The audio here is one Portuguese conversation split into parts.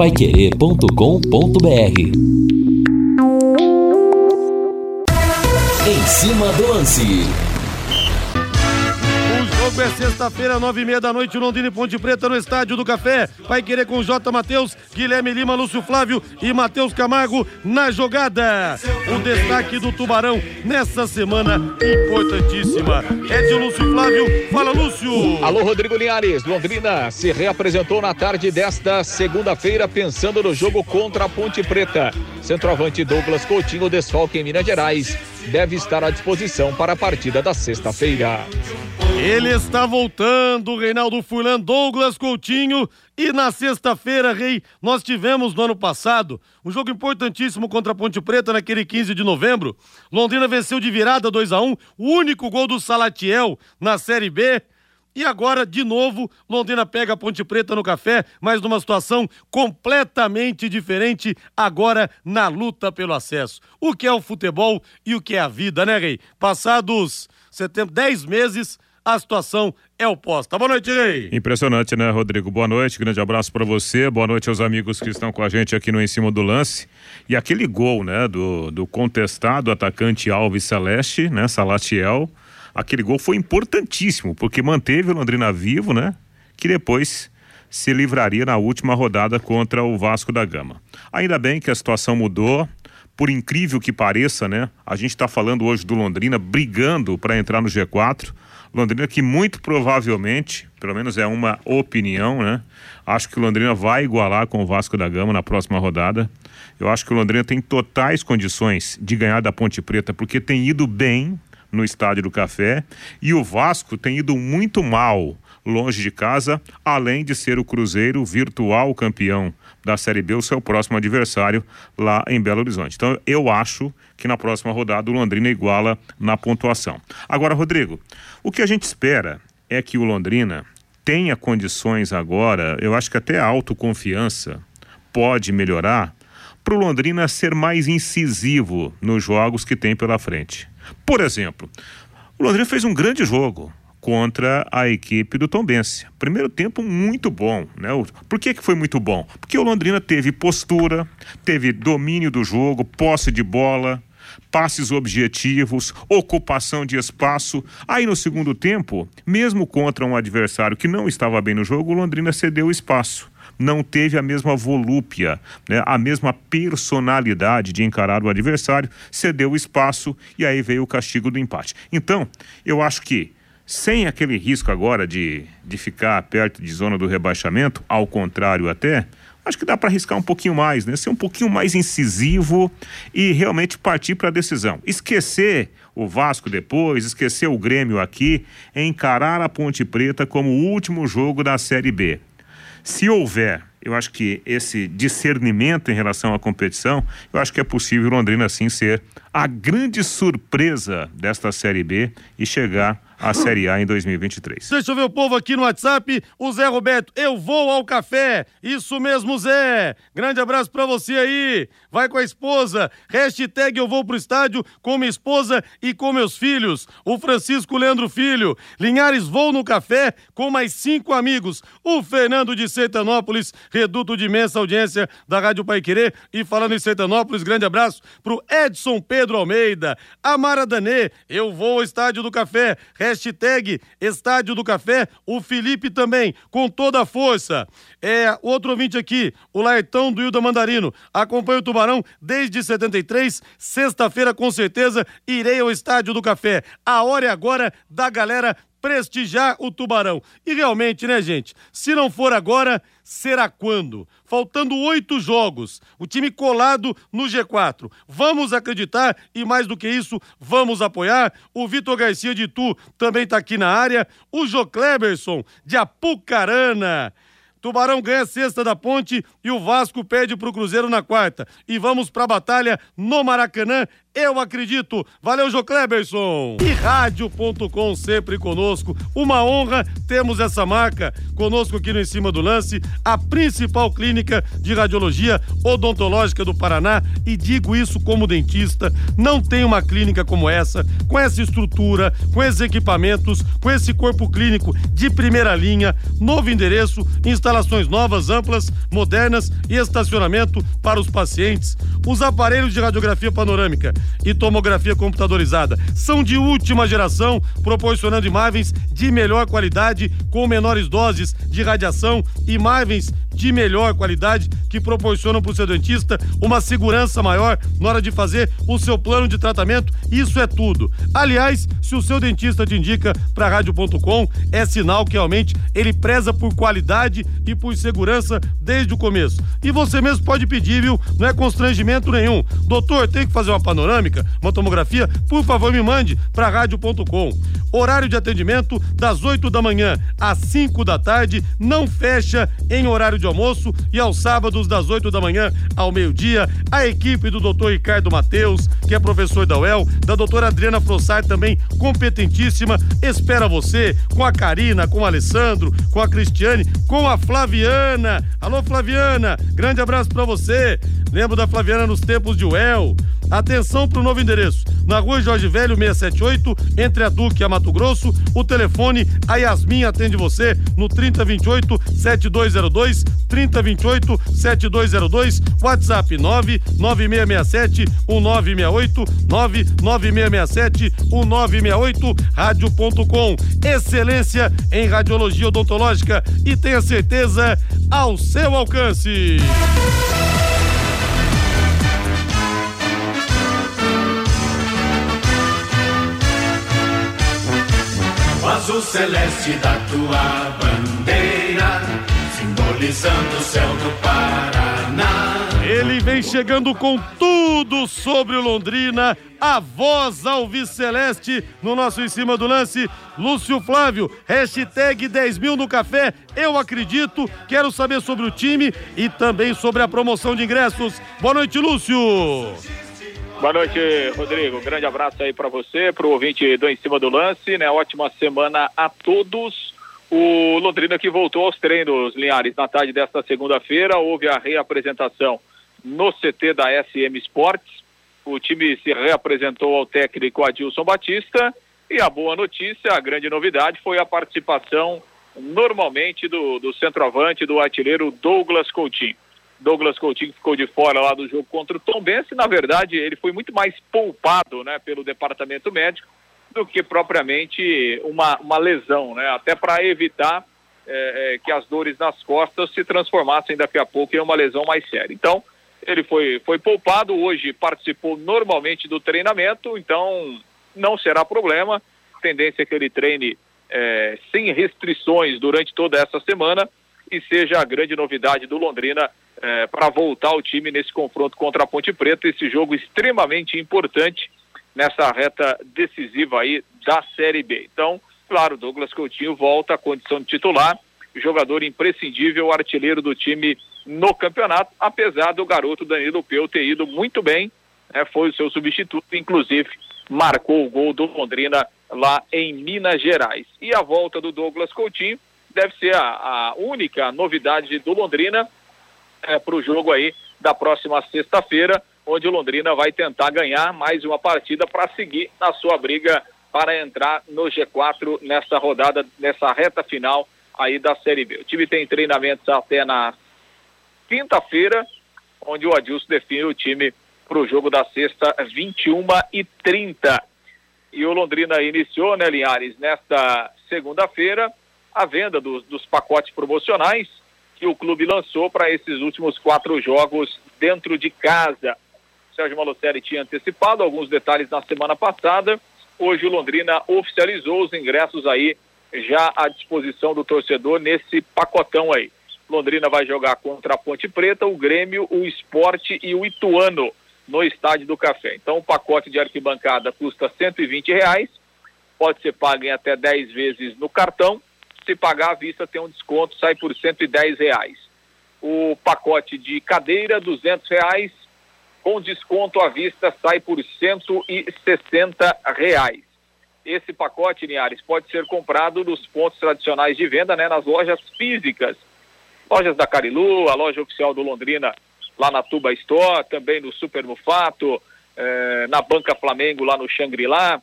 paiquerê.com.br Em cima do lance jogo é sexta-feira, nove e meia da noite, Londrina e Ponte Preta no Estádio do Café. Vai querer com J. Matheus, Guilherme Lima, Lúcio Flávio e Matheus Camargo na jogada. O destaque do Tubarão nessa semana importantíssima. É de Lúcio Flávio. Fala, Lúcio. Alô, Rodrigo Linhares. Londrina se reapresentou na tarde desta segunda-feira pensando no jogo contra a Ponte Preta. Centroavante Douglas Coutinho, desfalque em Minas Gerais, deve estar à disposição para a partida da sexta-feira. Ele está voltando, Reinaldo Furlan, Douglas Coutinho. E na sexta-feira, Rei, nós tivemos no ano passado um jogo importantíssimo contra a Ponte Preta naquele 15 de novembro. Londrina venceu de virada 2 a 1 o único gol do Salatiel na Série B. E agora, de novo, Londrina pega a Ponte Preta no café, mas numa situação completamente diferente, agora na luta pelo acesso. O que é o futebol e o que é a vida, né, Rei? Passados setembro, 10 meses, a situação é oposta. Boa noite, Rei. Impressionante, né, Rodrigo? Boa noite, grande abraço para você, boa noite aos amigos que estão com a gente aqui no Em Cima do Lance. E aquele gol, né, do, do contestado atacante Alves Celeste, né, Salatiel, aquele gol foi importantíssimo, porque manteve o Londrina vivo, né, que depois se livraria na última rodada contra o Vasco da Gama. Ainda bem que a situação mudou, por incrível que pareça, né? A gente está falando hoje do Londrina brigando para entrar no G4. Londrina que muito provavelmente, pelo menos é uma opinião, né? Acho que o Londrina vai igualar com o Vasco da Gama na próxima rodada. Eu acho que o Londrina tem totais condições de ganhar da Ponte Preta, porque tem ido bem no Estádio do Café e o Vasco tem ido muito mal longe de casa, além de ser o Cruzeiro virtual campeão da Série B, o seu próximo adversário lá em Belo Horizonte. Então, eu acho que na próxima rodada o Londrina iguala na pontuação. Agora, Rodrigo, o que a gente espera é que o Londrina tenha condições agora, eu acho que até a autoconfiança pode melhorar, para o Londrina ser mais incisivo nos jogos que tem pela frente. Por exemplo, o Londrina fez um grande jogo contra a equipe do Tombense. Primeiro tempo muito bom, né? Por que, que foi muito bom? Porque o Londrina teve postura, teve domínio do jogo, posse de bola, passes objetivos, ocupação de espaço. Aí no segundo tempo, mesmo contra um adversário que não estava bem no jogo, o Londrina cedeu espaço. Não teve a mesma volúpia, né? a mesma personalidade de encarar o adversário, cedeu espaço e aí veio o castigo do empate. Então, eu acho que sem aquele risco agora de, de ficar perto de zona do rebaixamento, ao contrário até, acho que dá para arriscar um pouquinho mais, né? Ser um pouquinho mais incisivo e realmente partir para a decisão. Esquecer o Vasco depois, esquecer o Grêmio aqui, encarar a Ponte Preta como o último jogo da Série B. Se houver, eu acho que esse discernimento em relação à competição, eu acho que é possível Londrina assim ser a grande surpresa desta Série B e chegar a Série A em 2023. Deixa eu ver o povo aqui no WhatsApp. O Zé Roberto, eu vou ao café. Isso mesmo, Zé. Grande abraço pra você aí. Vai com a esposa. Hashtag eu vou pro estádio com minha esposa e com meus filhos. O Francisco Leandro Filho. Linhares vou no café com mais cinco amigos. O Fernando de Sertanópolis, reduto de imensa audiência da Rádio Pai Querer. E falando em Sertanópolis, grande abraço pro Edson Pedro Almeida. A Mara Danê, eu vou ao estádio do café. Hashtag Hashtag Estádio do Café, o Felipe também, com toda a força. É, outro ouvinte aqui, o Laetão do Hilda Mandarino. Acompanha o Tubarão desde 73. Sexta-feira, com certeza, irei ao Estádio do Café. A hora é agora da galera prestigiar o Tubarão. E realmente, né, gente? Se não for agora, será quando? Faltando oito jogos, o time colado no G4. Vamos acreditar e, mais do que isso, vamos apoiar. O Vitor Garcia de Tu também está aqui na área. O Jô Kleberson de Apucarana. Tubarão ganha sexta da ponte e o Vasco pede para o Cruzeiro na quarta. E vamos para a batalha no Maracanã eu acredito. Valeu, Jô Kleberson. E rádio.com sempre conosco. Uma honra temos essa marca conosco aqui no Em Cima do Lance, a principal clínica de radiologia odontológica do Paraná. E digo isso como dentista: não tem uma clínica como essa, com essa estrutura, com esses equipamentos, com esse corpo clínico de primeira linha, novo endereço, instalações novas, amplas, modernas e estacionamento para os pacientes. Os aparelhos de radiografia panorâmica e tomografia computadorizada são de última geração, proporcionando imagens de melhor qualidade com menores doses de radiação, imagens de melhor qualidade que proporcionam para o seu dentista uma segurança maior na hora de fazer o seu plano de tratamento. Isso é tudo. Aliás, se o seu dentista te indica para rádio.com, é sinal que realmente ele preza por qualidade e por segurança desde o começo. E você mesmo pode pedir, viu? Não é constrangimento nenhum. Doutor, tem que fazer uma panorâmica, uma tomografia? Por favor, me mande para rádio.com. Horário de atendimento das 8 da manhã às 5 da tarde, não fecha em horário de almoço e aos sábados das 8 da manhã ao meio-dia, a equipe do Dr. Ricardo Mateus, que é professor da UEL, da doutora Adriana Frossar, também competentíssima, espera você com a Karina, com o Alessandro, com a Cristiane, com a Flaviana. Alô, Flaviana, grande abraço para você. Lembro da Flaviana nos tempos de UEL. Atenção para o novo endereço. Na rua Jorge Velho 678, entre a Duque e a Mato Grosso. O telefone, a Yasmin atende você no 3028 7202, 3028 7202, WhatsApp 99667 1968, 99667 1968, rádio.com. Excelência em radiologia odontológica e tenha certeza ao seu alcance. Azul celeste da tua bandeira, simbolizando o céu do Paraná. Ele vem chegando com tudo sobre o Londrina, a voz alviceleste no nosso em cima do lance, Lúcio Flávio, hashtag 10 mil no café, eu acredito, quero saber sobre o time e também sobre a promoção de ingressos. Boa noite, Lúcio! Boa noite, Rodrigo. Grande abraço aí para você, para o ouvinte do Em Cima do Lance, né? Ótima semana a todos. O Londrina que voltou aos treinos, Linhares, na tarde desta segunda-feira, houve a reapresentação no CT da SM Sports. O time se reapresentou ao técnico Adilson Batista e a boa notícia, a grande novidade foi a participação normalmente do, do centroavante, do artilheiro Douglas Coutinho. Douglas Coutinho ficou de fora lá do jogo contra o Tom Bense. Na verdade, ele foi muito mais poupado né, pelo departamento médico do que propriamente uma, uma lesão, né? Até para evitar é, é, que as dores nas costas se transformassem daqui a pouco em uma lesão mais séria. Então, ele foi, foi poupado, hoje participou normalmente do treinamento, então não será problema. Tendência é que ele treine é, sem restrições durante toda essa semana e seja a grande novidade do Londrina é, para voltar ao time nesse confronto contra a Ponte Preta, esse jogo extremamente importante nessa reta decisiva aí da Série B. Então, claro, Douglas Coutinho volta à condição de titular, jogador imprescindível, artilheiro do time no campeonato, apesar do garoto Danilo Peu ter ido muito bem, né, foi o seu substituto, inclusive marcou o gol do Londrina lá em Minas Gerais. E a volta do Douglas Coutinho deve ser a, a única novidade do Londrina é, para o jogo aí da próxima sexta-feira, onde o Londrina vai tentar ganhar mais uma partida para seguir na sua briga para entrar no G4 nessa rodada, nessa reta final aí da Série B. O time tem treinamentos até na quinta-feira, onde o Adilson define o time para o jogo da sexta, 21 e 30. E o Londrina iniciou, né, Linhares, nesta segunda-feira, a venda dos, dos pacotes promocionais que o clube lançou para esses últimos quatro jogos dentro de casa. O Sérgio Malucelli tinha antecipado alguns detalhes na semana passada. Hoje o Londrina oficializou os ingressos aí já à disposição do torcedor nesse pacotão aí. Londrina vai jogar contra a Ponte Preta, o Grêmio, o Esporte e o Ituano no Estádio do Café. Então o pacote de arquibancada custa 120 reais, pode ser pago em até 10 vezes no cartão se pagar à vista tem um desconto, sai por 110 reais. O pacote de cadeira, 200 reais, com desconto à vista sai por 160 reais. Esse pacote, Linhares, pode ser comprado nos pontos tradicionais de venda, né, nas lojas físicas. Lojas da Carilu, a loja oficial do Londrina, lá na Tuba Store, também no Super Mufato, eh, na Banca Flamengo, lá no Xangri-Lá,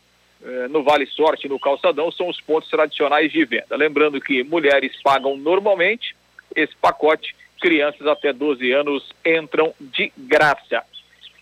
no Vale Sorte, no Calçadão, são os pontos tradicionais de venda. Lembrando que mulheres pagam normalmente esse pacote, crianças até 12 anos entram de graça.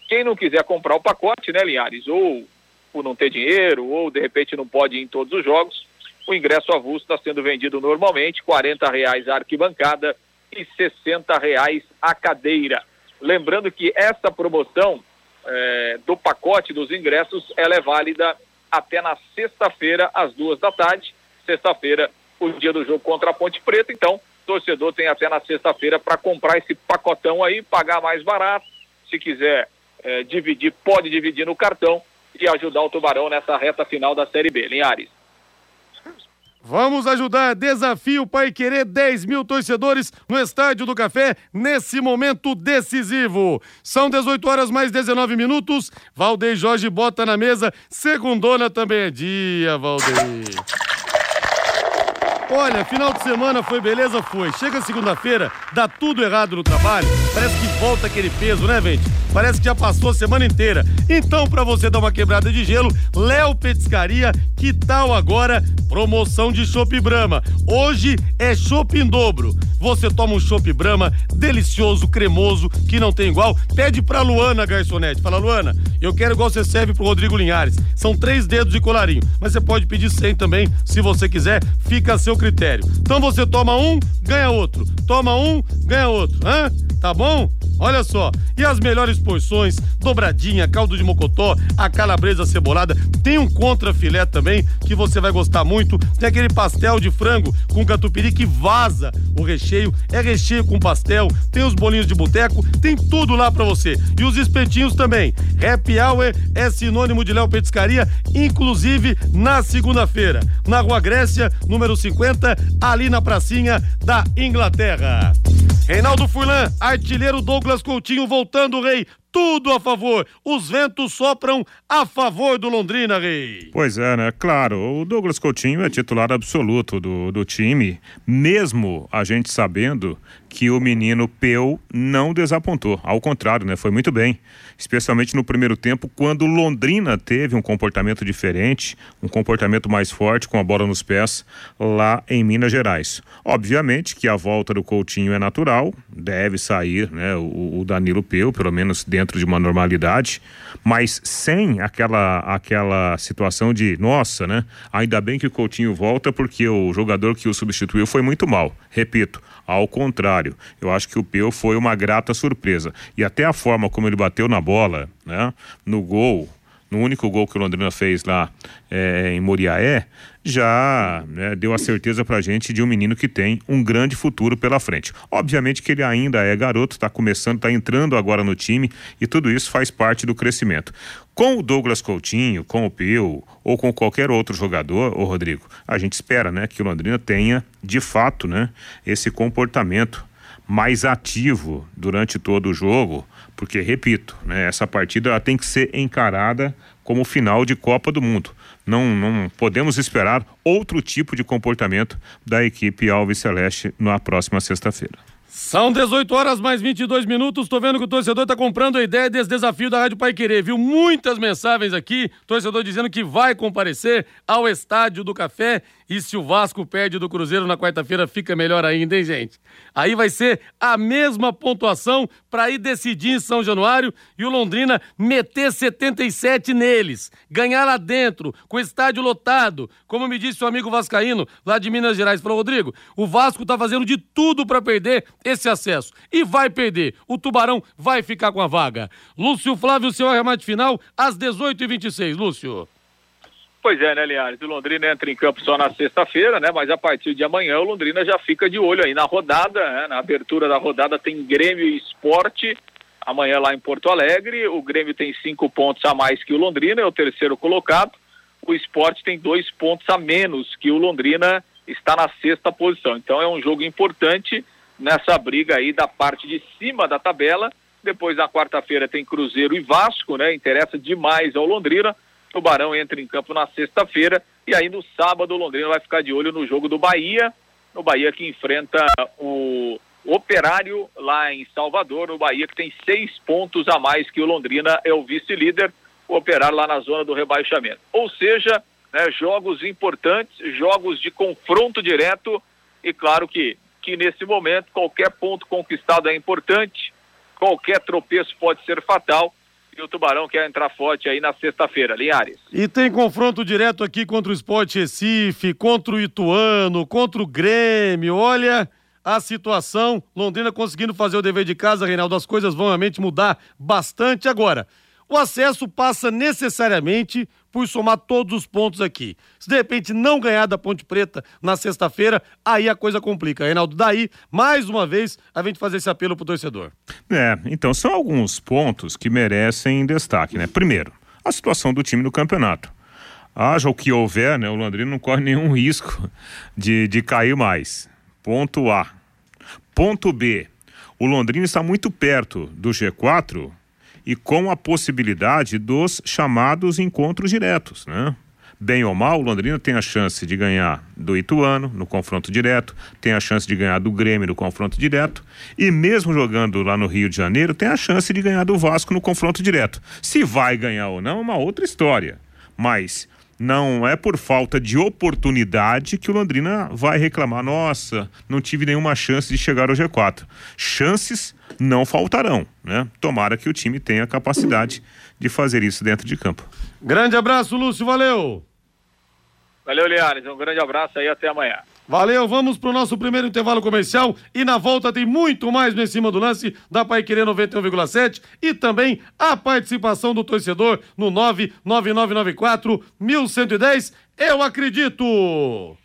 Quem não quiser comprar o pacote, né, Linhares, ou por não ter dinheiro, ou de repente não pode ir em todos os jogos, o ingresso avulso está sendo vendido normalmente, R$ reais a arquibancada e R$ reais a cadeira. Lembrando que essa promoção é, do pacote dos ingressos, ela é válida até na sexta-feira, às duas da tarde. Sexta-feira, o dia do jogo contra a Ponte Preta, então, torcedor tem até na sexta-feira para comprar esse pacotão aí, pagar mais barato. Se quiser é, dividir, pode dividir no cartão e ajudar o Tubarão nessa reta final da Série B. Linhares. Vamos ajudar. Desafio Pai Querer 10 mil torcedores no Estádio do Café nesse momento decisivo. São 18 horas mais 19 minutos. Valdeir Jorge bota na mesa. Segundona também é dia, Valdeir. Olha, final de semana foi beleza? Foi. Chega segunda-feira, dá tudo errado no trabalho. Parece que volta aquele peso, né, gente? Parece que já passou a semana inteira. Então, para você dar uma quebrada de gelo, Léo Petiscaria, que tal agora? Promoção de Chopp Brama. Hoje é chopp em dobro. Você toma um chopp Brama delicioso, cremoso, que não tem igual. Pede pra Luana, garçonete. Fala, Luana, eu quero igual você serve pro Rodrigo Linhares. São três dedos de colarinho, mas você pode pedir sem também, se você quiser. Fica a seu critério. Então você toma um, ganha outro. Toma um, ganha outro. Hã? Tá bom? Olha só, e as melhores porções, dobradinha, caldo de mocotó, a calabresa cebolada, tem um contra filé também que você vai gostar muito, tem aquele pastel de frango com catupiry que vaza o recheio, é recheio com pastel, tem os bolinhos de boteco, tem tudo lá pra você. E os espetinhos também. Happy Hour é sinônimo de Léo Petiscaria, inclusive na segunda-feira, na Rua Grécia, número 50, ali na pracinha da Inglaterra. Reinaldo Furlan, artilheiro Douglas Coutinho voltando, rei. Tudo a favor. Os ventos sopram a favor do Londrina, rei. Pois é, né? Claro, o Douglas Coutinho é titular absoluto do, do time, mesmo a gente sabendo que o menino Peu não desapontou. Ao contrário, né? Foi muito bem. Especialmente no primeiro tempo, quando Londrina teve um comportamento diferente, um comportamento mais forte com a bola nos pés lá em Minas Gerais. Obviamente que a volta do Coutinho é natural, deve sair, né? O, o Danilo Peu, pelo menos dentro de uma normalidade, mas sem aquela aquela situação de, nossa, né? Ainda bem que o Coutinho volta porque o jogador que o substituiu foi muito mal. Repito, ao contrário, eu acho que o Peu foi uma grata surpresa. E até a forma como ele bateu na bola, né? No gol, no único gol que o Londrina fez lá é, em Moriaé, já né, deu a certeza pra gente de um menino que tem um grande futuro pela frente. Obviamente que ele ainda é garoto, está começando, está entrando agora no time e tudo isso faz parte do crescimento. Com o Douglas Coutinho, com o Pio ou com qualquer outro jogador, ô Rodrigo, a gente espera, né, que o Londrina tenha de fato, né, esse comportamento mais ativo durante todo o jogo, porque repito, né, essa partida tem que ser encarada como final de Copa do Mundo. Não, não podemos esperar outro tipo de comportamento da equipe Alves Celeste na próxima sexta-feira. São 18 horas mais 22 minutos. Tô vendo que o torcedor tá comprando a ideia desse desafio da Rádio Pai Querer, viu? Muitas mensagens aqui, torcedor dizendo que vai comparecer ao Estádio do Café e se o Vasco perde do Cruzeiro na quarta-feira, fica melhor ainda, hein, gente? Aí vai ser a mesma pontuação para ir decidir em São Januário e o Londrina meter 77 neles. Ganhar lá dentro, com o estádio lotado. Como me disse o amigo Vascaíno, lá de Minas Gerais, falou: Rodrigo, o Vasco tá fazendo de tudo para perder esse acesso. E vai perder. O Tubarão vai ficar com a vaga. Lúcio Flávio, seu arremate final, às 18h26. Lúcio. Pois é, né, Linhares? O Londrina entra em campo só na sexta-feira, né? Mas a partir de amanhã o Londrina já fica de olho aí na rodada, né? Na abertura da rodada tem Grêmio e Esporte. Amanhã lá em Porto Alegre, o Grêmio tem cinco pontos a mais que o Londrina, é o terceiro colocado. O Esporte tem dois pontos a menos que o Londrina, está na sexta posição. Então é um jogo importante nessa briga aí da parte de cima da tabela Depois, na quarta-feira, tem Cruzeiro e Vasco, né? Interessa demais ao Londrina. Tubarão entra em campo na sexta-feira. E aí, no sábado, o Londrina vai ficar de olho no jogo do Bahia. No Bahia que enfrenta o Operário lá em Salvador. No Bahia que tem seis pontos a mais que o Londrina é o vice-líder. O Operário lá na zona do rebaixamento. Ou seja, né, jogos importantes, jogos de confronto direto. E claro que, que nesse momento qualquer ponto conquistado é importante qualquer tropeço pode ser fatal. E o Tubarão quer entrar forte aí na sexta-feira, Linhares. E tem confronto direto aqui contra o Sport Recife, contra o Ituano, contra o Grêmio. Olha a situação. Londrina conseguindo fazer o dever de casa, Reinaldo. As coisas vão realmente mudar bastante agora. O acesso passa necessariamente por somar todos os pontos aqui. Se de repente não ganhar da Ponte Preta na sexta-feira, aí a coisa complica. Reinaldo, daí, mais uma vez, a gente fazer esse apelo pro torcedor. É, então são alguns pontos que merecem destaque, né? Primeiro, a situação do time no campeonato. Haja o que houver, né? O Londrina não corre nenhum risco de, de cair mais. Ponto A. Ponto B. O Londrina está muito perto do G4 e com a possibilidade dos chamados encontros diretos, né? Bem ou mal, o Londrina tem a chance de ganhar do Ituano no confronto direto, tem a chance de ganhar do Grêmio no confronto direto e mesmo jogando lá no Rio de Janeiro, tem a chance de ganhar do Vasco no confronto direto. Se vai ganhar ou não é uma outra história, mas não é por falta de oportunidade que o Londrina vai reclamar, nossa, não tive nenhuma chance de chegar ao G4. Chances não faltarão, né? Tomara que o time tenha capacidade de fazer isso dentro de campo. Grande abraço, Lúcio, valeu. Valeu, Liares, um grande abraço aí até amanhã. Valeu, vamos pro nosso primeiro intervalo comercial e na volta tem muito mais no em cima do lance da Pai Querer 91,7 e também a participação do torcedor no 99994 1110. Eu acredito!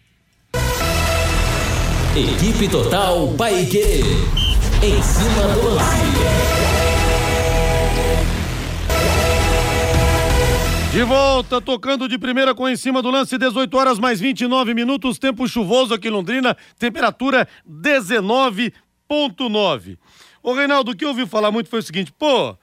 Equipe Total Paique. Em cima do lance. De volta, tocando de primeira com em cima do lance, 18 horas mais 29 minutos, tempo chuvoso aqui em Londrina, temperatura 19.9. Ô Reinaldo, o que eu ouvi falar muito foi o seguinte, pô,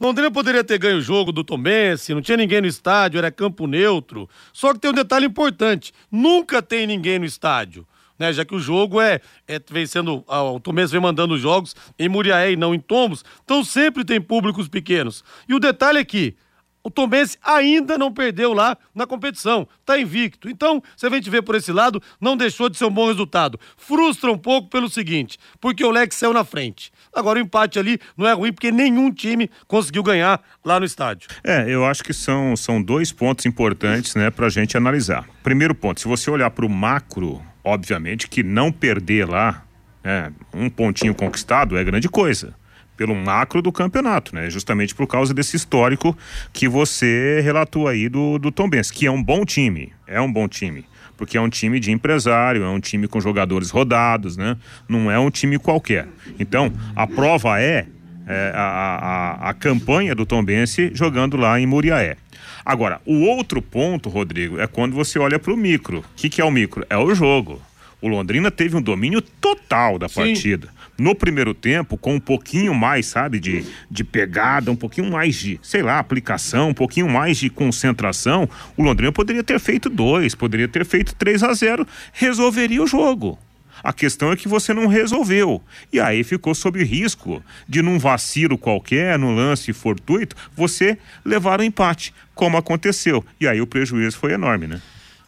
Londrina poderia ter ganho o jogo do Tombense, não tinha ninguém no estádio, era campo neutro. Só que tem um detalhe importante: nunca tem ninguém no estádio né? Já que o jogo é, é vem sendo, o Tomés vem mandando jogos em Muriaé e não em Tombos, então sempre tem públicos pequenos. E o detalhe é que o Tombense ainda não perdeu lá na competição, tá invicto. Então, se a gente vê por esse lado, não deixou de ser um bom resultado. Frustra um pouco pelo seguinte, porque o Lex saiu na frente. Agora o empate ali não é ruim porque nenhum time conseguiu ganhar lá no estádio. É, eu acho que são, são dois pontos importantes, né, pra gente analisar. Primeiro ponto, se você olhar para o macro obviamente que não perder lá né, um pontinho conquistado é grande coisa pelo macro do campeonato, né? Justamente por causa desse histórico que você relatou aí do, do Tom Benz, que é um bom time, é um bom time, porque é um time de empresário, é um time com jogadores rodados, né? Não é um time qualquer. Então, a prova é, é a, a, a campanha do Tom Bense jogando lá em Muriaé. Agora, o outro ponto, Rodrigo, é quando você olha para o micro. O que, que é o micro? É o jogo. O Londrina teve um domínio total da Sim. partida. No primeiro tempo, com um pouquinho mais, sabe, de, de pegada, um pouquinho mais de, sei lá, aplicação, um pouquinho mais de concentração, o Londrina poderia ter feito dois, poderia ter feito 3 a 0 resolveria o jogo. A questão é que você não resolveu. E aí ficou sob risco de, num vacilo qualquer, num lance fortuito, você levar o empate, como aconteceu. E aí o prejuízo foi enorme, né?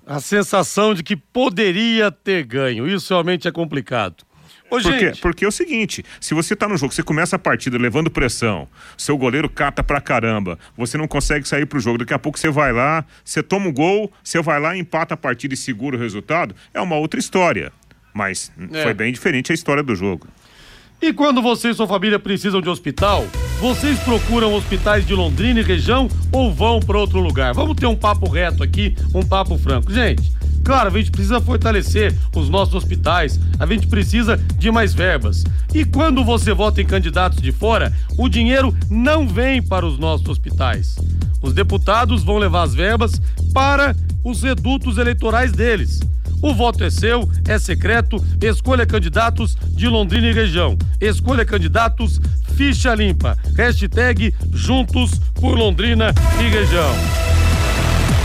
A sensação de que poderia ter ganho. Isso realmente é complicado. Ô, porque, porque é o seguinte: se você tá no jogo, você começa a partida levando pressão, seu goleiro cata pra caramba, você não consegue sair pro jogo, daqui a pouco você vai lá, você toma um gol, você vai lá, empata a partida e segura o resultado, é uma outra história. Mas é. foi bem diferente a história do jogo. E quando você e sua família precisam de hospital, vocês procuram hospitais de Londrina e região ou vão para outro lugar? Vamos ter um papo reto aqui, um papo franco. Gente, claro, a gente precisa fortalecer os nossos hospitais, a gente precisa de mais verbas. E quando você vota em candidatos de fora, o dinheiro não vem para os nossos hospitais. Os deputados vão levar as verbas para os redutos eleitorais deles. O voto é seu, é secreto. Escolha candidatos de Londrina e região. Escolha candidatos ficha limpa. Hashtag Juntos por Londrina e região.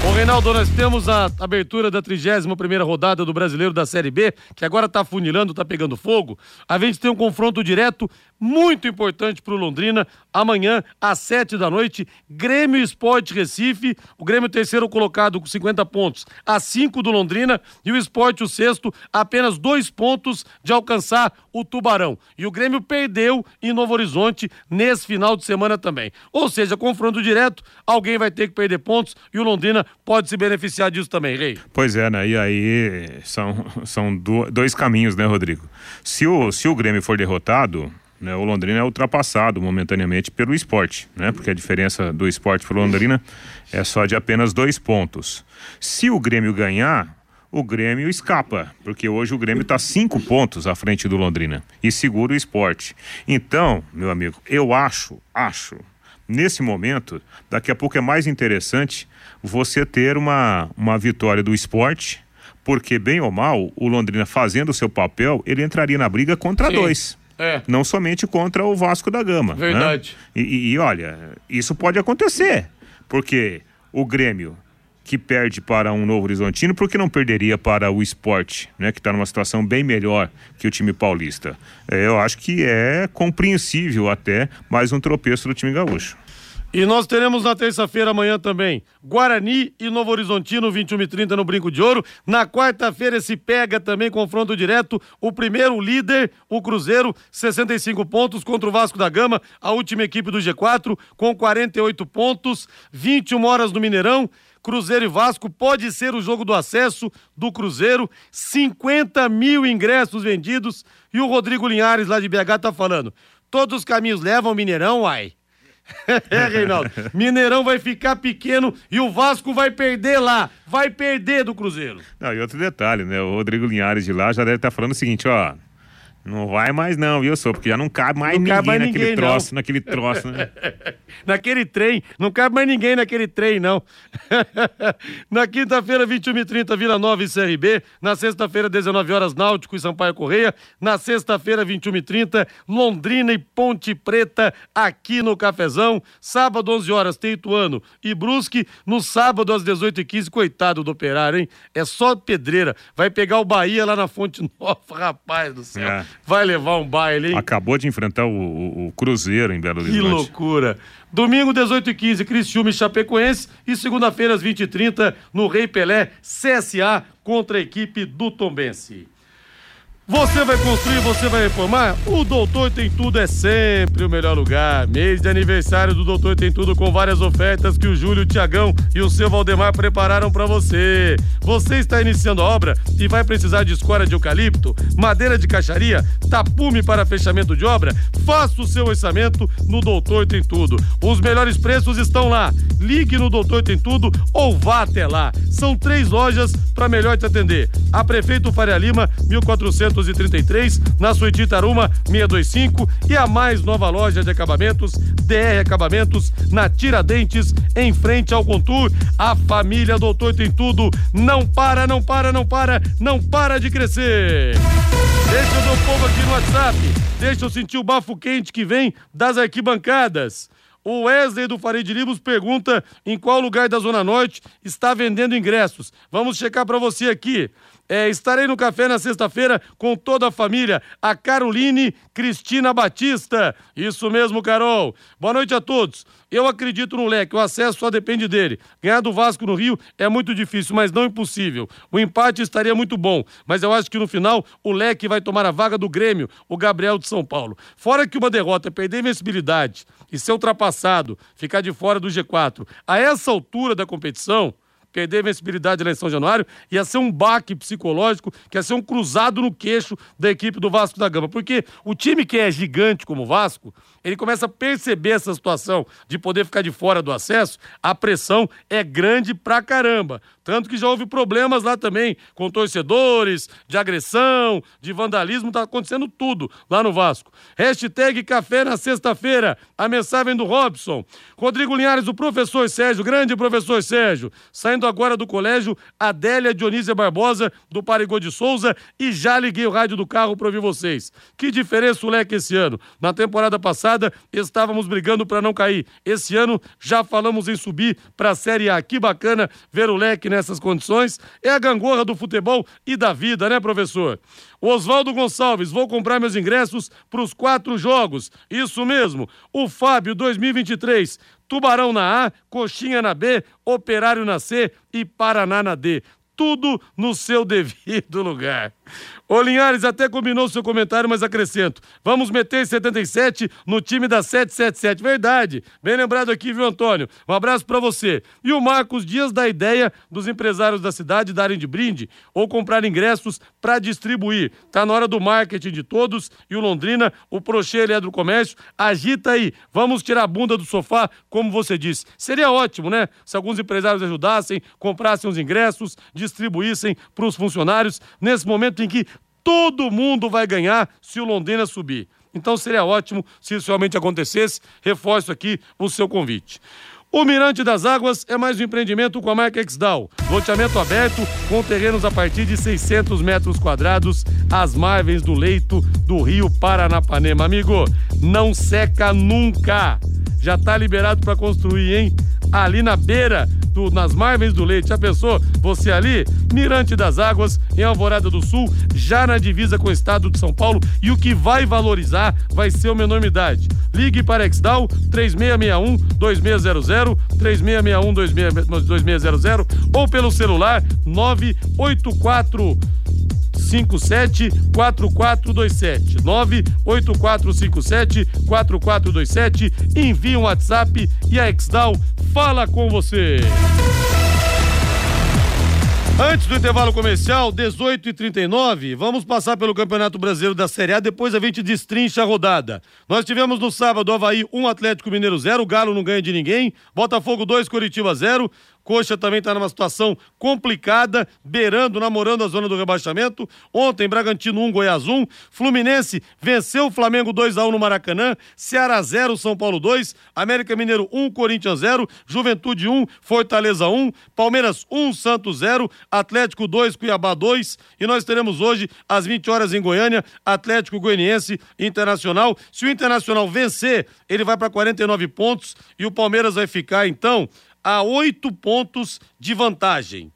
Ô Reinaldo, nós temos a abertura da 31ª rodada do Brasileiro da Série B, que agora tá funilando, tá pegando fogo. A gente tem um confronto direto muito importante para o Londrina. Amanhã, às sete da noite, Grêmio Esporte Recife. O Grêmio terceiro colocado com 50 pontos, a cinco do Londrina. E o Esporte, o sexto, apenas dois pontos de alcançar o Tubarão. E o Grêmio perdeu em Novo Horizonte nesse final de semana também. Ou seja, confronto direto, alguém vai ter que perder pontos e o Londrina pode se beneficiar disso também, Rei. Pois é, né? E aí são, são dois caminhos, né, Rodrigo? Se o, se o Grêmio for derrotado, né, o Londrina é ultrapassado momentaneamente pelo esporte, né? Porque a diferença do esporte para o Londrina é só de apenas dois pontos. Se o Grêmio ganhar, o Grêmio escapa, porque hoje o Grêmio está cinco pontos à frente do Londrina e segura o esporte. Então, meu amigo, eu acho, acho, nesse momento, daqui a pouco é mais interessante você ter uma, uma vitória do esporte, porque bem ou mal, o Londrina fazendo o seu papel, ele entraria na briga contra Sim. dois. É. Não somente contra o Vasco da Gama. Né? Verdade. Né? E, e, olha, isso pode acontecer, porque o Grêmio que perde para um Novo Horizontino, por que não perderia para o esporte, né? Que está numa situação bem melhor que o time paulista. É, eu acho que é compreensível até mais um tropeço do time gaúcho. E nós teremos na terça-feira amanhã também Guarani e Novo Horizontino, 21 e 30 no Brinco de Ouro. Na quarta-feira se pega também confronto direto o primeiro líder, o Cruzeiro, 65 pontos contra o Vasco da Gama, a última equipe do G4 com 48 pontos, 21 horas no Mineirão. Cruzeiro e Vasco pode ser o jogo do acesso do Cruzeiro, 50 mil ingressos vendidos e o Rodrigo Linhares lá de BH tá falando. Todos os caminhos levam ao Mineirão, uai. é, Reinaldo. Mineirão vai ficar pequeno e o Vasco vai perder lá. Vai perder do Cruzeiro. Não, e outro detalhe, né? O Rodrigo Linhares de lá já deve estar falando o seguinte, ó. Não vai mais não, viu, só porque já não cabe mais não ninguém cabe mais naquele ninguém, troço, não. naquele troço, né? naquele trem, não cabe mais ninguém naquele trem, não. na quinta-feira, 21 e 30 Vila Nova e CRB. Na sexta-feira, 19 horas, Náutico e Sampaio Correia. Na sexta-feira, 21 e 30 Londrina e Ponte Preta, aqui no Cafezão. Sábado, 11 horas, Teituano e Brusque. No sábado, às 18 e 15 coitado do operário, hein? É só pedreira. Vai pegar o Bahia lá na Fonte Nova, rapaz do céu. É vai levar um baile, hein? Acabou de enfrentar o, o, o Cruzeiro em Belo Horizonte. Que loucura. Domingo, 18 e 15 Criciúma e Chapecoense. E segunda-feira, às 20 e 30 no Rei Pelé, CSA contra a equipe do Tombense. Você vai construir, você vai reformar? O Doutor Tem Tudo é sempre o melhor lugar. Mês de aniversário do Doutor Tem Tudo com várias ofertas que o Júlio, o Tiagão e o seu Valdemar prepararam para você. Você está iniciando a obra e vai precisar de escora de eucalipto, madeira de caixaria, tapume para fechamento de obra? Faça o seu orçamento no Doutor Tem Tudo. Os melhores preços estão lá. Ligue no Doutor Tem Tudo ou vá até lá. São três lojas para melhor te atender. A Prefeito Faria Lima, 1400 233, na Suíte Itaruma 625 e a mais nova loja de acabamentos, DR Acabamentos, na Tiradentes, em frente ao Contur. A família Doutor tem tudo, não para, não para, não para, não para de crescer. Deixa o meu povo aqui no WhatsApp, deixa eu sentir o bafo quente que vem das arquibancadas. O Wesley do Farid Libros pergunta em qual lugar da Zona Norte está vendendo ingressos. Vamos checar para você aqui. É, estarei no café na sexta-feira com toda a família. A Caroline Cristina Batista. Isso mesmo, Carol. Boa noite a todos. Eu acredito no leque, o acesso só depende dele. Ganhar do Vasco no Rio é muito difícil, mas não impossível. O empate estaria muito bom, mas eu acho que no final o leque vai tomar a vaga do Grêmio, o Gabriel de São Paulo. Fora que uma derrota é perder invencibilidade e ser ultrapassado, ficar de fora do G4. A essa altura da competição, perder a invencibilidade lá em São Januário, ia ser um baque psicológico, que ia ser um cruzado no queixo da equipe do Vasco da Gama. Porque o time que é gigante como o Vasco, ele começa a perceber essa situação de poder ficar de fora do acesso, a pressão é grande pra caramba. Tanto que já houve problemas lá também, com torcedores, de agressão, de vandalismo, tá acontecendo tudo lá no Vasco. Hashtag café na sexta-feira, a mensagem do Robson. Rodrigo Linhares, o professor Sérgio, grande professor Sérgio, saindo agora do colégio, Adélia Dionísia Barbosa, do Parigô de Souza, e já liguei o rádio do carro para ouvir vocês. Que diferença o leque esse ano. Na temporada passada, estávamos brigando para não cair. Esse ano, já falamos em subir para a Série A. Que bacana ver o leque nessas condições. É a gangorra do futebol e da vida, né, professor? Oswaldo Gonçalves, vou comprar meus ingressos para os quatro jogos. Isso mesmo. O Fábio 2023. Tubarão na A, Coxinha na B, Operário na C e Paraná na D. Tudo no seu devido lugar. Ô Linhares, até combinou seu comentário, mas acrescento. Vamos meter 77 no time da 777. Verdade. Bem lembrado aqui, viu, Antônio? Um abraço para você. E o Marcos Dias da ideia dos empresários da cidade darem de brinde ou comprar ingressos para distribuir. Tá na hora do marketing de todos e o Londrina, o Prochê Comércio, agita aí. Vamos tirar a bunda do sofá, como você disse. Seria ótimo, né? Se alguns empresários ajudassem, comprassem os ingressos, distribuíssem para os funcionários nesse momento em que todo mundo vai ganhar se o Londrina subir. Então seria ótimo se isso realmente acontecesse. Reforço aqui o seu convite. O Mirante das Águas é mais um empreendimento com a marca Exdal. Loteamento aberto com terrenos a partir de 600 metros quadrados às margens do leito do rio Paranapanema. Amigo, não seca nunca. Já está liberado para construir, hein? Ali na beira do, nas margens do leite. Já pensou? Você ali, Mirante das Águas, em Alvorada do Sul, já na divisa com o estado de São Paulo. E o que vai valorizar vai ser uma enormidade. Ligue para Exdal 3661 2600, 3661 2600 ou pelo celular 984 57 4427 98457 4427 envie um WhatsApp e a Exdal fala com você. Antes do intervalo comercial, 18 e 39 vamos passar pelo Campeonato Brasileiro da Série A, depois a gente destrincha a rodada. Nós tivemos no sábado Havaí 1 um Atlético Mineiro 0, Galo não ganha de ninguém, Botafogo 2, Curitiba 0, Coxa também está numa situação complicada, beirando, namorando a zona do rebaixamento. Ontem, Bragantino 1, Goiás 1. Fluminense venceu o Flamengo 2 a 1 no Maracanã. Ceará 0, São Paulo 2. América Mineiro 1, Corinthians 0. Juventude 1, Fortaleza 1. Palmeiras 1, Santos 0. Atlético 2, Cuiabá 2. E nós teremos hoje, às 20 horas em Goiânia, Atlético Goianiense Internacional. Se o Internacional vencer, ele vai para 49 pontos e o Palmeiras vai ficar, então, a oito pontos de vantagem.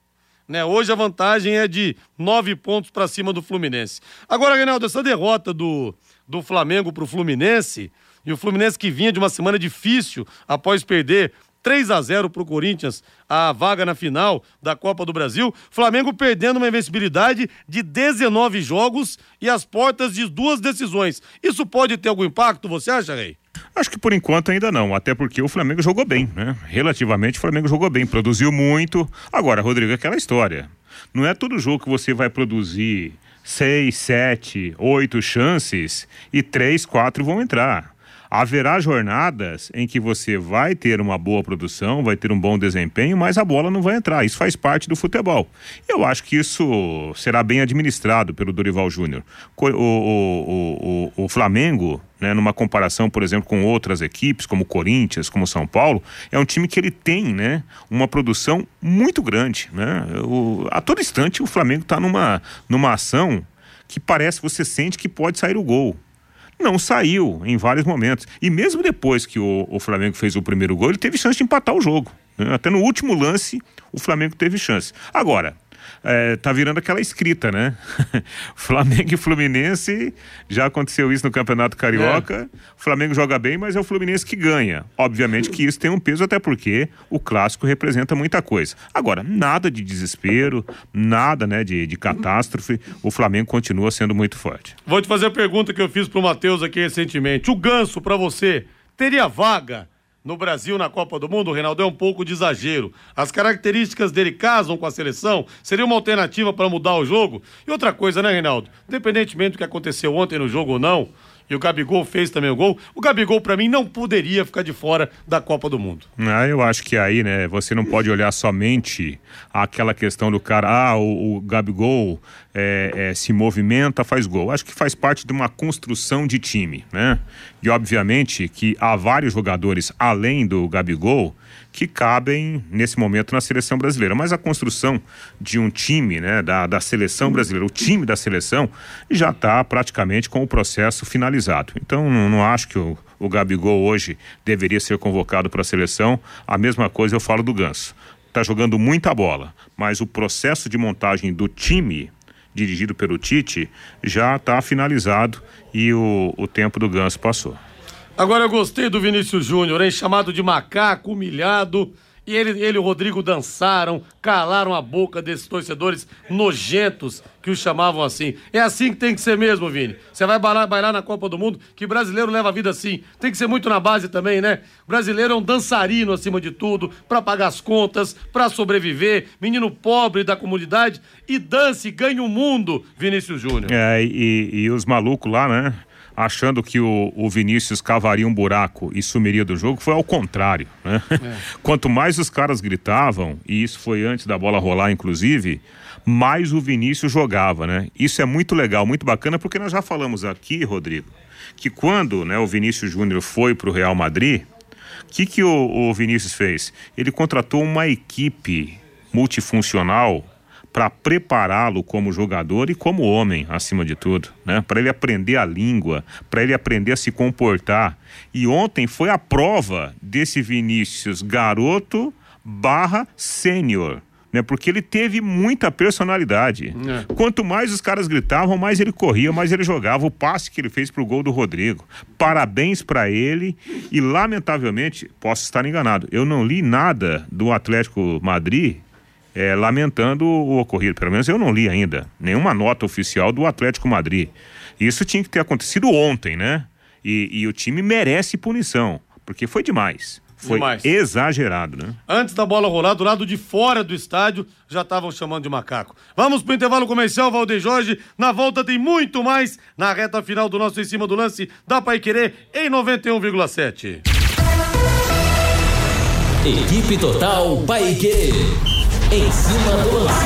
Né? Hoje a vantagem é de nove pontos para cima do Fluminense. Agora, Reinaldo, essa derrota do, do Flamengo para o Fluminense, e o Fluminense que vinha de uma semana difícil após perder 3 a 0 para o Corinthians, a vaga na final da Copa do Brasil. Flamengo perdendo uma invencibilidade de 19 jogos e as portas de duas decisões. Isso pode ter algum impacto, você acha, Rei? Acho que por enquanto ainda não, até porque o Flamengo jogou bem, né? Relativamente o Flamengo jogou bem, produziu muito. Agora, Rodrigo, aquela história. Não é todo jogo que você vai produzir seis, sete, oito chances e três, quatro vão entrar haverá jornadas em que você vai ter uma boa produção, vai ter um bom desempenho, mas a bola não vai entrar. Isso faz parte do futebol. Eu acho que isso será bem administrado pelo Dorival Júnior. O, o, o, o, Flamengo, né, numa comparação, por exemplo, com outras equipes, como Corinthians, como São Paulo, é um time que ele tem né, uma produção muito grande. Né? O, a todo instante o Flamengo está numa, numa ação que parece, você sente que pode sair o gol não saiu em vários momentos. E mesmo depois que o, o Flamengo fez o primeiro gol, ele teve chance de empatar o jogo. Né? Até no último lance, o Flamengo teve chance. Agora, é, tá virando aquela escrita, né? Flamengo e Fluminense, já aconteceu isso no Campeonato Carioca. É. Flamengo joga bem, mas é o Fluminense que ganha. Obviamente que isso tem um peso, até porque o clássico representa muita coisa. Agora, nada de desespero, nada né, de, de catástrofe. O Flamengo continua sendo muito forte. Vou te fazer a pergunta que eu fiz pro Matheus aqui recentemente. O ganso, para você, teria vaga no Brasil na Copa do Mundo, Reinaldo, é um pouco de exagero. As características dele casam com a seleção? Seria uma alternativa para mudar o jogo? E outra coisa, né, Reinaldo? Independentemente do que aconteceu ontem no jogo ou não, e o Gabigol fez também o gol. O Gabigol, para mim, não poderia ficar de fora da Copa do Mundo. Ah, eu acho que aí, né, você não pode olhar somente aquela questão do cara, ah, o, o Gabigol é, é, se movimenta, faz gol. Acho que faz parte de uma construção de time, né? E obviamente que há vários jogadores além do Gabigol que cabem nesse momento na seleção brasileira. Mas a construção de um time, né, da, da seleção brasileira, o time da seleção, já está praticamente com o processo finalizado. Então, não, não acho que o, o Gabigol hoje deveria ser convocado para a seleção. A mesma coisa eu falo do Ganso. Está jogando muita bola, mas o processo de montagem do time dirigido pelo Tite, já está finalizado e o, o tempo do Ganso passou. Agora eu gostei do Vinícius Júnior, hein? Chamado de macaco, humilhado. E ele, ele e o Rodrigo dançaram, calaram a boca desses torcedores nojentos que os chamavam assim. É assim que tem que ser mesmo, Vini. Você vai bailar, bailar na Copa do Mundo, que brasileiro leva a vida assim. Tem que ser muito na base também, né? brasileiro é um dançarino acima de tudo, para pagar as contas, para sobreviver, menino pobre da comunidade e dance, ganha o mundo, Vinícius Júnior. É, e, e os malucos lá, né? Achando que o, o, Vinícius cavaria um buraco e sumiria do jogo, foi ao contrário. Né? É. Quanto mais os caras gritavam, e isso foi antes da bola rolar, inclusive, mais o Vinícius jogava, né? Isso é muito legal, muito bacana, porque nós já falamos aqui, Rodrigo, que quando né, o Vinícius Júnior foi para o Real Madrid, o que, que o, o Vinícius fez? Ele contratou uma equipe multifuncional para prepará-lo como jogador e como homem, acima de tudo, né? Para ele aprender a língua, para ele aprender a se comportar. E ontem foi a prova desse Vinícius garoto barra sênior. Né, porque ele teve muita personalidade. É. Quanto mais os caras gritavam, mais ele corria, mais ele jogava. O passe que ele fez pro gol do Rodrigo. Parabéns para ele e lamentavelmente, posso estar enganado, eu não li nada do Atlético Madrid é, lamentando o ocorrido. Pelo menos eu não li ainda nenhuma nota oficial do Atlético Madrid. Isso tinha que ter acontecido ontem, né? E, e o time merece punição, porque foi demais. Foi demais. exagerado, né? Antes da bola rolar, do lado de fora do estádio, já estavam chamando de macaco. Vamos pro intervalo comercial, Valdeir Jorge. Na volta tem muito mais na reta final do nosso Em Cima do Lance da Pai Querer em 91,7. Equipe Total Paique. Em cima do lance.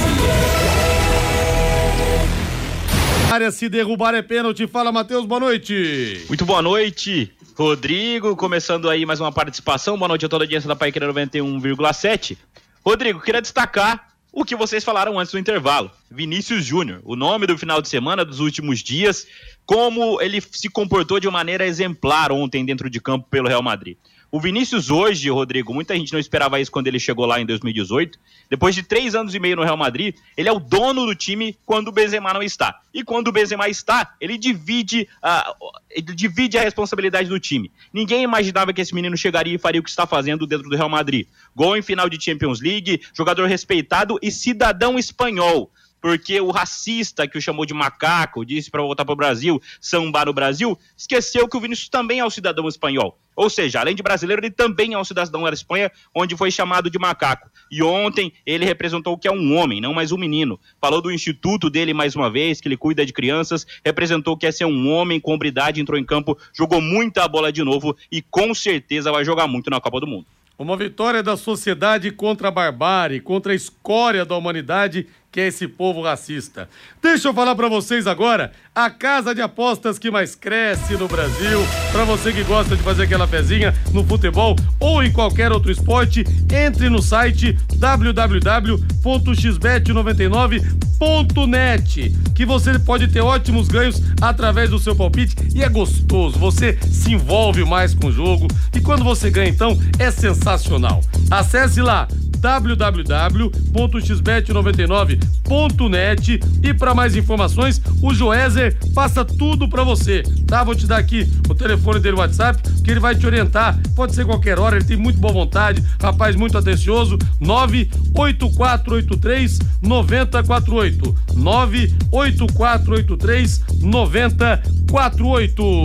Área se derrubar é pênalti. Fala, Matheus, boa noite. Muito boa noite. Rodrigo, começando aí mais uma participação. Boa noite a toda a audiência da Paiqueira 91,7. Rodrigo, queria destacar o que vocês falaram antes do intervalo. Vinícius Júnior, o nome do final de semana dos últimos dias, como ele se comportou de maneira exemplar ontem dentro de campo pelo Real Madrid. O Vinícius hoje, Rodrigo, muita gente não esperava isso quando ele chegou lá em 2018. Depois de três anos e meio no Real Madrid, ele é o dono do time quando o Benzema não está. E quando o Benzema está, ele divide a, ele divide a responsabilidade do time. Ninguém imaginava que esse menino chegaria e faria o que está fazendo dentro do Real Madrid. Gol em final de Champions League, jogador respeitado e cidadão espanhol porque o racista que o chamou de macaco, disse para voltar para o Brasil, sambar no Brasil, esqueceu que o Vinícius também é um cidadão espanhol. Ou seja, além de brasileiro, ele também é um cidadão da Espanha, onde foi chamado de macaco. E ontem ele representou o que é um homem, não mais um menino. Falou do instituto dele mais uma vez, que ele cuida de crianças, representou o que é ser um homem com hombridade, entrou em campo, jogou muita bola de novo e com certeza vai jogar muito na Copa do Mundo. Uma vitória da sociedade contra a barbárie, contra a escória da humanidade que é esse povo racista. Deixa eu falar para vocês agora a casa de apostas que mais cresce no Brasil. Para você que gosta de fazer aquela pezinha no futebol ou em qualquer outro esporte, entre no site www.xbet99.net, que você pode ter ótimos ganhos através do seu palpite e é gostoso. Você se envolve mais com o jogo e quando você ganha então é sensacional. Acesse lá www.xbet99.net e para mais informações, o Joézer passa tudo para você, tá? Vou te dar aqui o telefone dele, o WhatsApp, que ele vai te orientar. Pode ser qualquer hora, ele tem muito boa vontade, rapaz muito atencioso. 98483 9048. 98483 9048.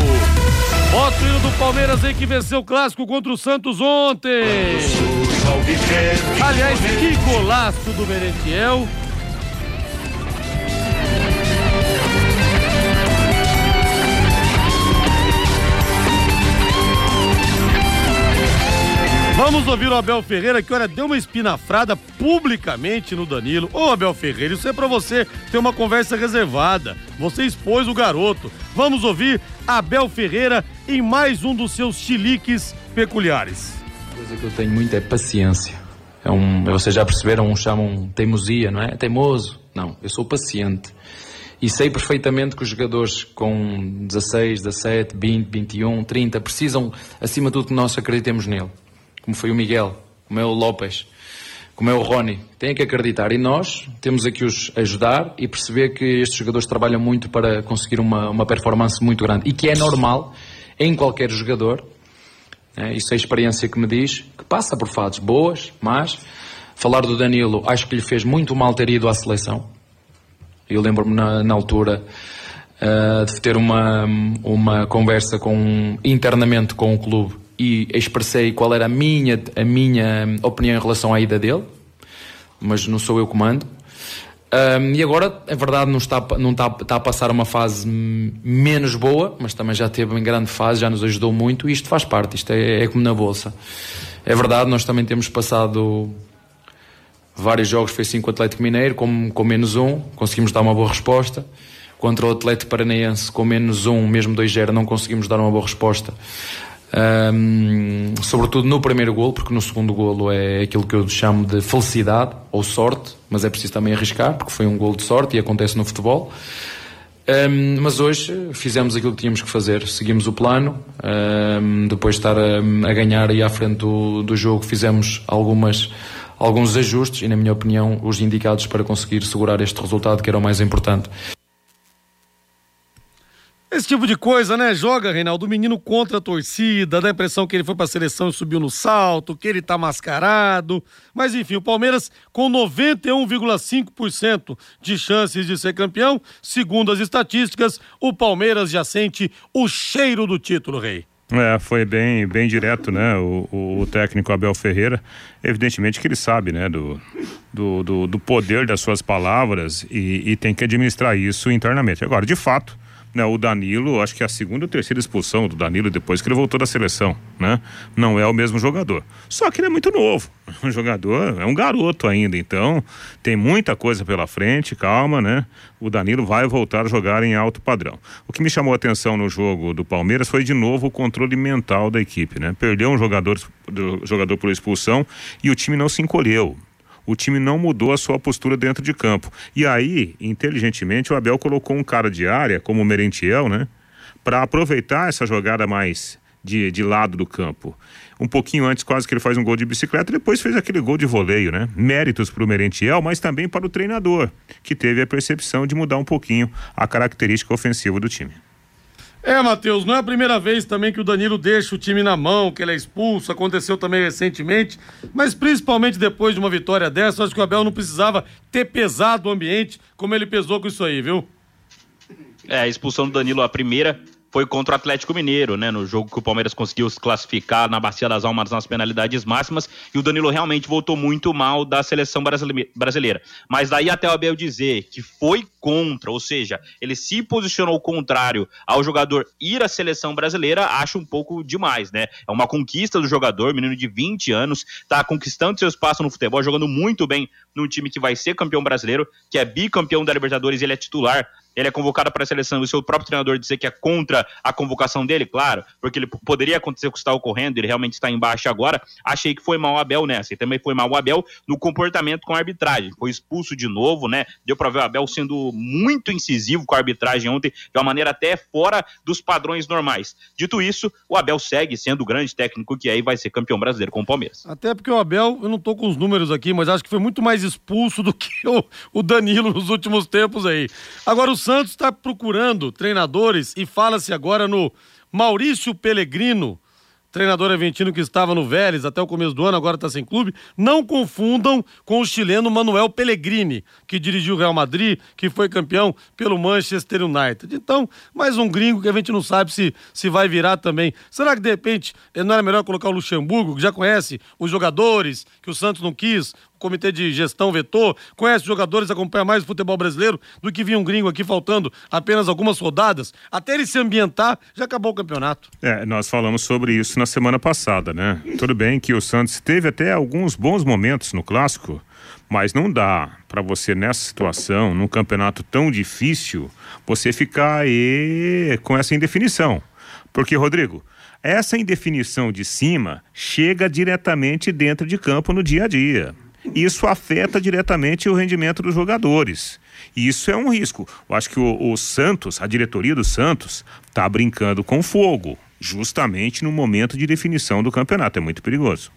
Bota o hino do Palmeiras aí que venceu o clássico contra o Santos ontem. Aliás, que golaço do Merentiel. Vamos ouvir o Abel Ferreira que, olha, deu uma espinafrada publicamente no Danilo. Ô, Abel Ferreira, isso é pra você ter uma conversa reservada. Você expôs o garoto. Vamos ouvir Abel Ferreira em mais um dos seus chiliques peculiares. A coisa que eu tenho muito é paciência. É um, vocês já perceberam, um chamam teimosia, não é? Teimoso. Não, eu sou paciente. E sei perfeitamente que os jogadores com 16, 17, 20, 21, 30 precisam, acima de tudo, que nós acreditemos nele. Como foi o Miguel, como é o Lopes, como é o Rony. Têm que acreditar. E nós temos aqui os ajudar e perceber que estes jogadores trabalham muito para conseguir uma, uma performance muito grande. E que é normal em qualquer jogador, é, isso é a experiência que me diz, que passa por fases boas, mas falar do Danilo, acho que lhe fez muito mal ter ido à seleção. Eu lembro-me na, na, altura uh, de ter uma, uma conversa com, internamente com o clube e expressei qual era a minha, a minha opinião em relação à ida dele, mas não sou eu que mando. Um, e agora, é verdade, não, está, não está, está a passar uma fase menos boa, mas também já teve em grande fase, já nos ajudou muito, e isto faz parte, isto é, é como na Bolsa. É verdade, nós também temos passado vários jogos, foi assim com o Atlético Mineiro, com, com menos um, conseguimos dar uma boa resposta. Contra o Atlético Paranaense, com menos um, mesmo 2-0, não conseguimos dar uma boa resposta. Um, sobretudo no primeiro golo, porque no segundo golo é aquilo que eu chamo de felicidade ou sorte, mas é preciso também arriscar, porque foi um golo de sorte e acontece no futebol. Um, mas hoje fizemos aquilo que tínhamos que fazer, seguimos o plano. Um, depois de estar a, a, ganhar e à frente do, do jogo, fizemos algumas, alguns ajustes e, na minha opinião, os indicados para conseguir segurar este resultado, que era o mais importante. Esse tipo de coisa, né? Joga, Reinaldo, o menino contra a torcida, dá a impressão que ele foi pra seleção e subiu no salto, que ele tá mascarado. Mas enfim, o Palmeiras com 91,5% de chances de ser campeão, segundo as estatísticas, o Palmeiras já sente o cheiro do título, Rei. É, foi bem, bem direto, né? O, o, o, técnico Abel Ferreira, evidentemente que ele sabe, né? Do, do, do, do poder das suas palavras e, e tem que administrar isso internamente. Agora, de fato, né, o Danilo, acho que é a segunda ou terceira expulsão do Danilo depois que ele voltou da seleção, né? Não é o mesmo jogador. Só que ele é muito novo. Um jogador é um garoto ainda, então tem muita coisa pela frente, calma, né? O Danilo vai voltar a jogar em alto padrão. O que me chamou a atenção no jogo do Palmeiras foi de novo o controle mental da equipe, né? Perdeu um jogador, do, jogador por expulsão e o time não se encolheu o time não mudou a sua postura dentro de campo. E aí, inteligentemente, o Abel colocou um cara de área, como o Merentiel, né? Para aproveitar essa jogada mais de, de lado do campo. Um pouquinho antes, quase que ele faz um gol de bicicleta, depois fez aquele gol de voleio, né? Méritos para o Merentiel, mas também para o treinador, que teve a percepção de mudar um pouquinho a característica ofensiva do time. É, Matheus, não é a primeira vez também que o Danilo deixa o time na mão, que ele é expulso, aconteceu também recentemente, mas principalmente depois de uma vitória dessa, acho que o Abel não precisava ter pesado o ambiente como ele pesou com isso aí, viu? É, a expulsão do Danilo, a primeira, foi contra o Atlético Mineiro, né? No jogo que o Palmeiras conseguiu se classificar na Bacia das Almas nas penalidades máximas. E o Danilo realmente voltou muito mal da seleção brasileira. Mas daí até o Abel dizer que foi contra, ou seja, ele se posicionou contrário ao jogador ir à seleção brasileira, acho um pouco demais, né? É uma conquista do jogador, menino de 20 anos, tá conquistando seu espaço no futebol, jogando muito bem num time que vai ser campeão brasileiro, que é bicampeão da Libertadores ele é titular ele é convocado para a seleção e o seu próprio treinador dizer que é contra a convocação dele, claro, porque ele poderia acontecer o que está ocorrendo, ele realmente está embaixo agora. Achei que foi mal o Abel nessa. E também foi mal o Abel no comportamento com a arbitragem. Foi expulso de novo, né? Deu para ver o Abel sendo muito incisivo com a arbitragem ontem, de uma maneira até fora dos padrões normais. Dito isso, o Abel segue sendo o grande técnico que e vai ser campeão brasileiro com o Palmeiras. Até porque o Abel, eu não tô com os números aqui, mas acho que foi muito mais expulso do que o, o Danilo nos últimos tempos aí. Agora, o Santos está procurando treinadores e fala-se agora no Maurício Pellegrino, treinador argentino que estava no Vélez até o começo do ano, agora está sem clube, não confundam com o chileno Manuel Pellegrini, que dirigiu o Real Madrid, que foi campeão pelo Manchester United. Então, mais um gringo que a gente não sabe se, se vai virar também. Será que de repente não era melhor colocar o Luxemburgo, que já conhece os jogadores, que o Santos não quis, comitê de gestão vetou, conhece jogadores, acompanha mais o futebol brasileiro do que vinha um gringo aqui faltando apenas algumas rodadas. Até ele se ambientar, já acabou o campeonato. É, nós falamos sobre isso na semana passada, né? Tudo bem que o Santos teve até alguns bons momentos no clássico, mas não dá para você nessa situação, num campeonato tão difícil, você ficar aí com essa indefinição. Porque, Rodrigo, essa indefinição de cima chega diretamente dentro de campo no dia a dia. Isso afeta diretamente o rendimento dos jogadores. E isso é um risco. Eu acho que o, o Santos, a diretoria do Santos, está brincando com fogo, justamente no momento de definição do campeonato. É muito perigoso.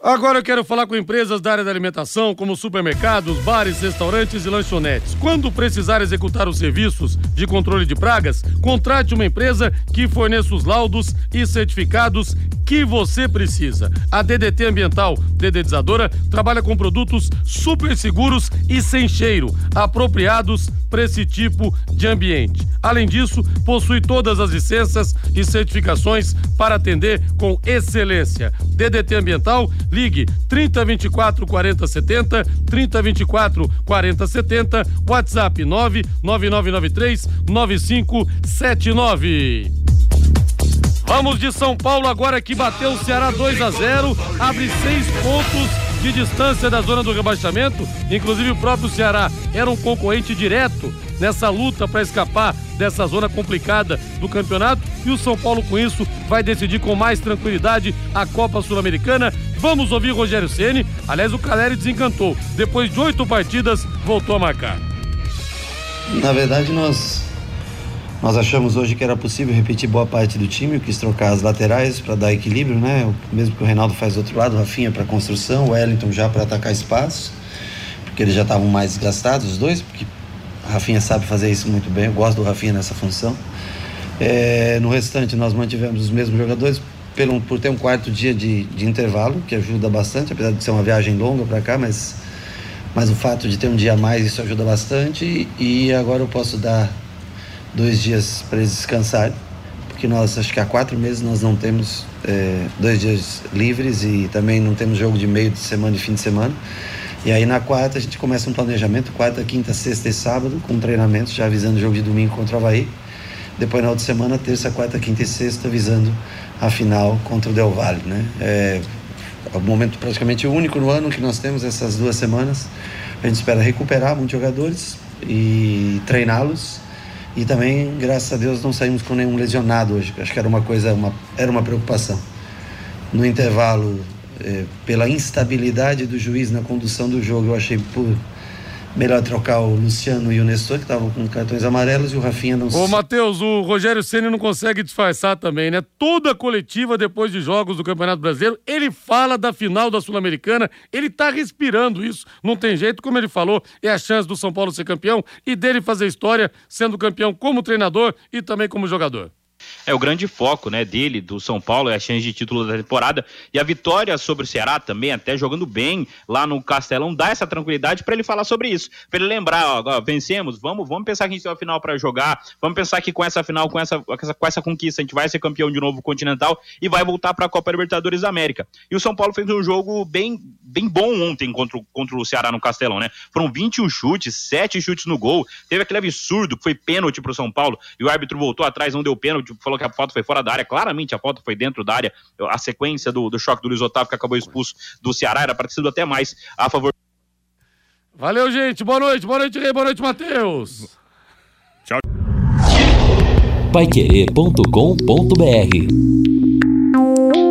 Agora eu quero falar com empresas da área da alimentação, como supermercados, bares, restaurantes e lanchonetes. Quando precisar executar os serviços de controle de pragas, contrate uma empresa que forneça os laudos e certificados que você precisa. A DDT Ambiental Dedetizadora trabalha com produtos super seguros e sem cheiro, apropriados para esse tipo de ambiente. Além disso, possui todas as licenças e certificações para atender com excelência. DDT Ambiental, ligue 3024 4070, 3024 4070, WhatsApp 99993 9579. Vamos de São Paulo agora que bateu o Ceará 2 a 0, abre seis pontos de distância da zona do rebaixamento. Inclusive o próprio Ceará era um concorrente direto nessa luta para escapar dessa zona complicada do campeonato. E o São Paulo, com isso, vai decidir com mais tranquilidade a Copa Sul-Americana. Vamos ouvir Rogério Ceni. Aliás, o Caleri desencantou. Depois de oito partidas, voltou a marcar. Na verdade, nós nós achamos hoje que era possível repetir boa parte do time, quis trocar as laterais para dar equilíbrio, né? Mesmo que o Reinaldo faz do outro lado, o Rafinha para construção, o Wellington já para atacar espaço, porque eles já estavam mais desgastados, os dois, porque o Rafinha sabe fazer isso muito bem, eu gosto do Rafinha nessa função. É, no restante, nós mantivemos os mesmos jogadores, pelo, por ter um quarto dia de, de intervalo, que ajuda bastante, apesar de ser uma viagem longa para cá, mas, mas o fato de ter um dia a mais, isso ajuda bastante. E agora eu posso dar dois dias para eles descansarem, porque nós acho que há quatro meses nós não temos é, dois dias livres e também não temos jogo de meio de semana e fim de semana. E aí na quarta a gente começa um planejamento, quarta, quinta, sexta e sábado, com treinamentos, já avisando o jogo de domingo contra o Havaí. Depois na outra semana, terça, quarta, quinta e sexta, visando a final contra o Del Valle, né? É, é o momento praticamente único no ano que nós temos essas duas semanas. A gente espera recuperar muitos jogadores e treiná-los e também, graças a Deus, não saímos com nenhum lesionado hoje. Acho que era uma coisa, uma, era uma preocupação. No intervalo, eh, pela instabilidade do juiz na condução do jogo, eu achei por melhor trocar o Luciano e o Nestor, que estavam com cartões amarelos, e o Rafinha não Ô, Matheus, o Rogério Ceni não consegue disfarçar também, né? Toda coletiva depois de jogos do Campeonato Brasileiro, ele fala da final da Sul-Americana, ele tá respirando isso. Não tem jeito, como ele falou, é a chance do São Paulo ser campeão e dele fazer história sendo campeão como treinador e também como jogador. É o grande foco, né, dele, do São Paulo, é a chance de título da temporada. E a vitória sobre o Ceará também, até jogando bem lá no Castelão, dá essa tranquilidade para ele falar sobre isso. Para ele lembrar, ó, ó, vencemos, vamos, vamos pensar que a gente tem uma final para jogar, vamos pensar que com essa final, com essa, com essa conquista, a gente vai ser campeão de novo continental e vai voltar para a Copa Libertadores da América. E o São Paulo fez um jogo bem, bem bom ontem contra, contra o Ceará no Castelão, né? Foram 21 chutes, 7 chutes no gol. Teve aquele absurdo que foi pênalti pro São Paulo e o árbitro voltou atrás, não deu pênalti, falou que a foto foi fora da área. Claramente a foto foi dentro da área. A sequência do, do choque do Luiz Otávio, que acabou expulso do Ceará, era para ter sido até mais a favor. Valeu, gente. Boa noite. Boa noite, Rei. Boa noite, Matheus. Paiquerê.com.br